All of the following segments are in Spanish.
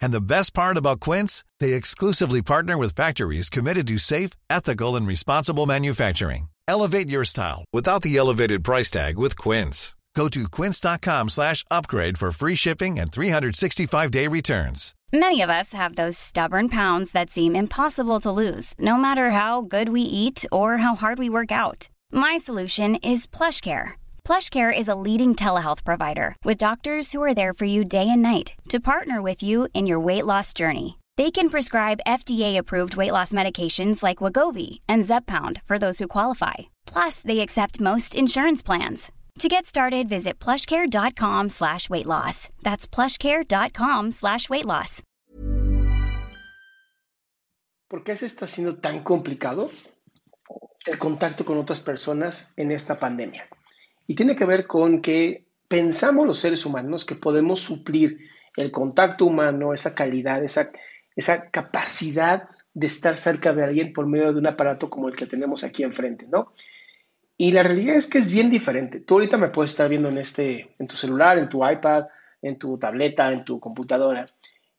And the best part about Quince, they exclusively partner with factories committed to safe, ethical, and responsible manufacturing. Elevate your style without the elevated price tag with Quince. Go to quince.com slash upgrade for free shipping and 365-day returns. Many of us have those stubborn pounds that seem impossible to lose, no matter how good we eat or how hard we work out. My solution is PlushCare. PlushCare is a leading telehealth provider with doctors who are there for you day and night to partner with you in your weight loss journey. They can prescribe FDA-approved weight loss medications like Wagovi and Zepbound for those who qualify. Plus, they accept most insurance plans. To get started, visit plushcare.com slash weight loss. That's plushcare.com slash weight loss. ¿Por qué se está haciendo tan complicado el contacto con otras personas en esta pandemia? Y tiene que ver con que pensamos los seres humanos que podemos suplir el contacto humano, esa calidad, esa, esa capacidad de estar cerca de alguien por medio de un aparato como el que tenemos aquí enfrente, ¿no? Y la realidad es que es bien diferente. Tú ahorita me puedes estar viendo en, este, en tu celular, en tu iPad, en tu tableta, en tu computadora,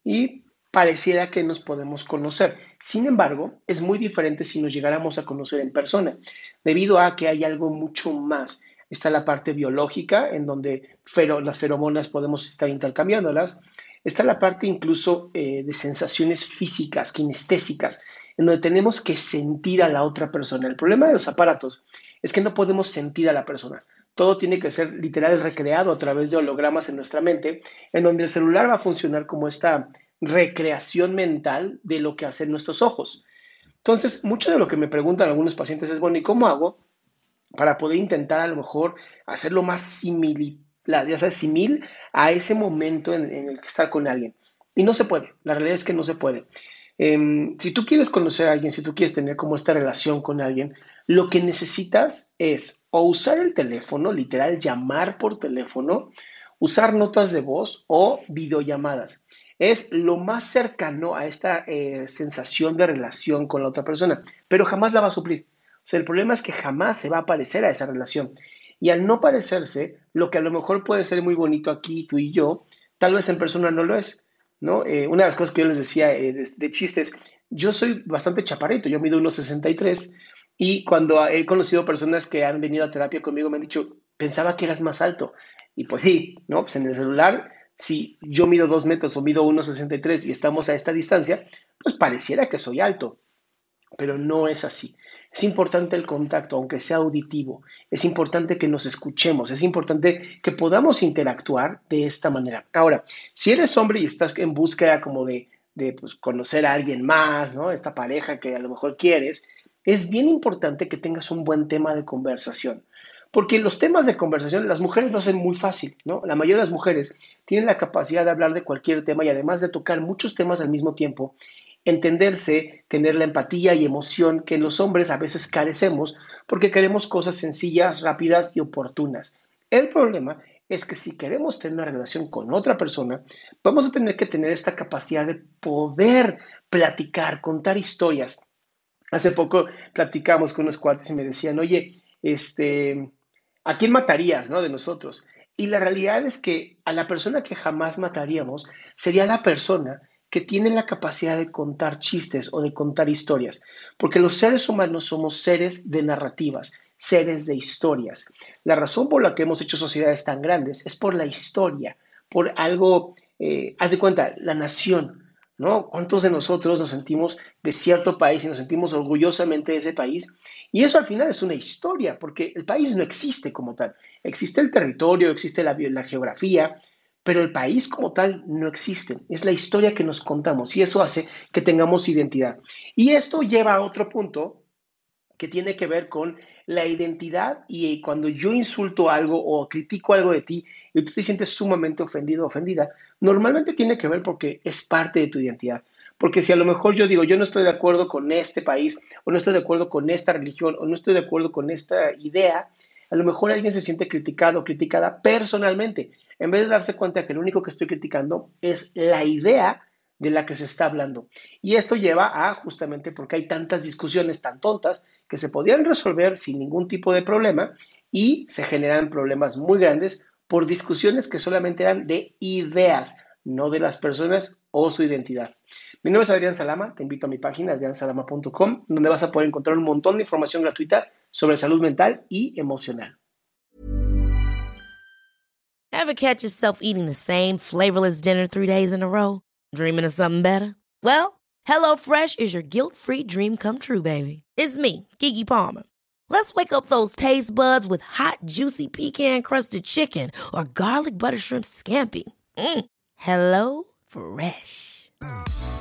y pareciera que nos podemos conocer. Sin embargo, es muy diferente si nos llegáramos a conocer en persona, debido a que hay algo mucho más. Está la parte biológica, en donde las feromonas podemos estar intercambiándolas. Está la parte incluso eh, de sensaciones físicas, kinestésicas, en donde tenemos que sentir a la otra persona. El problema de los aparatos es que no podemos sentir a la persona. Todo tiene que ser literal recreado a través de hologramas en nuestra mente, en donde el celular va a funcionar como esta recreación mental de lo que hacen nuestros ojos. Entonces, mucho de lo que me preguntan algunos pacientes es, bueno, ¿y cómo hago para poder intentar a lo mejor hacerlo más simil, ya sabes, simil a ese momento en, el que estar con alguien? Y no se puede, la realidad es que no se puede. Eh, si tú quieres conocer a alguien, si tú quieres tener como esta relación con alguien, lo que necesitas es o usar el teléfono, literal, llamar por teléfono, usar notas de voz o videollamadas. Es lo más cercano a esta eh, sensación de relación con la otra persona, pero jamás la va a suplir. Sea, el problema es que jamás se va a parecer a esa relación. Y al no parecerse, lo que a lo mejor puede ser muy bonito aquí, tú y yo, tal vez en persona no lo es. ¿no? Eh, una de las cosas que yo les decía eh, de, chistes, yo soy bastante chaparrito, yo mido 1,63 y cuando he conocido personas que han venido a terapia conmigo me han dicho, pensaba que eras más alto. Y pues sí, ¿no? Pues en el celular, si yo mido 2 metros o mido 1,63 y estamos a esta distancia, pues pareciera que soy alto, pero no es así. Es importante el contacto, aunque sea auditivo. Es importante que nos escuchemos. Es importante que podamos interactuar de esta manera. Ahora, si eres hombre y estás en búsqueda como de, de pues, conocer a alguien más, ¿no? Esta pareja que a lo mejor quieres, es bien importante que tengas un buen tema de conversación. Porque los temas de conversación, las mujeres lo hacen muy fácil, ¿no? La mayoría de las mujeres tienen la capacidad de hablar de cualquier tema y además de tocar muchos temas al mismo tiempo entenderse, tener la empatía y emoción que los hombres a veces carecemos porque queremos cosas sencillas, rápidas y oportunas. El problema es que si queremos tener una relación con otra persona, vamos a tener que tener esta capacidad de poder platicar, contar historias. Hace poco platicamos con unos cuates y me decían, oye, este, ¿a quién matarías, no, de nosotros? Y la realidad es que a la persona que jamás mataríamos sería la persona que tienen la capacidad de contar chistes o de contar historias, porque los seres humanos somos seres de narrativas, seres de historias. La razón por la que hemos hecho sociedades tan grandes es por la historia, por algo, eh, haz de cuenta, la nación, ¿no? ¿Cuántos de nosotros nos sentimos de cierto país y nos sentimos orgullosamente de ese país? Y eso al final es una historia, porque el país no existe como tal. Existe el territorio, existe la, la geografía, pero el país como tal no existe. Es la historia que nos contamos y eso hace que tengamos identidad. Y esto lleva a otro punto que tiene que ver con la identidad y cuando yo insulto algo o critico algo de ti y tú te sientes sumamente ofendido o ofendida, normalmente tiene que ver porque es parte de tu identidad. Porque si a lo mejor yo digo, yo no estoy de acuerdo con este país, o no estoy de acuerdo con esta religión, o no estoy de acuerdo con esta idea, a lo mejor alguien se siente criticado o criticada personalmente, en vez de darse cuenta que lo único que estoy criticando es la idea de la que se está hablando. Y esto lleva a justamente porque hay tantas discusiones tan tontas que se podían resolver sin ningún tipo de problema y se generan problemas muy grandes por discusiones que solamente eran de ideas, no de las personas o su identidad. Mi nombre es Adrián Salama, te invito a mi página adriansalama.com, donde vas a poder encontrar un montón de información gratuita sobre salud mental y emocional. Ever catch yourself eating the same flavorless dinner three days in a row? Dreaming of something better? Well, HelloFresh is your guilt-free dream come true, baby. It's me, Kiki Palmer. Let's wake up those taste buds with hot, juicy pecan-crusted chicken or garlic butter shrimp scampi. Mm. Hello Fresh.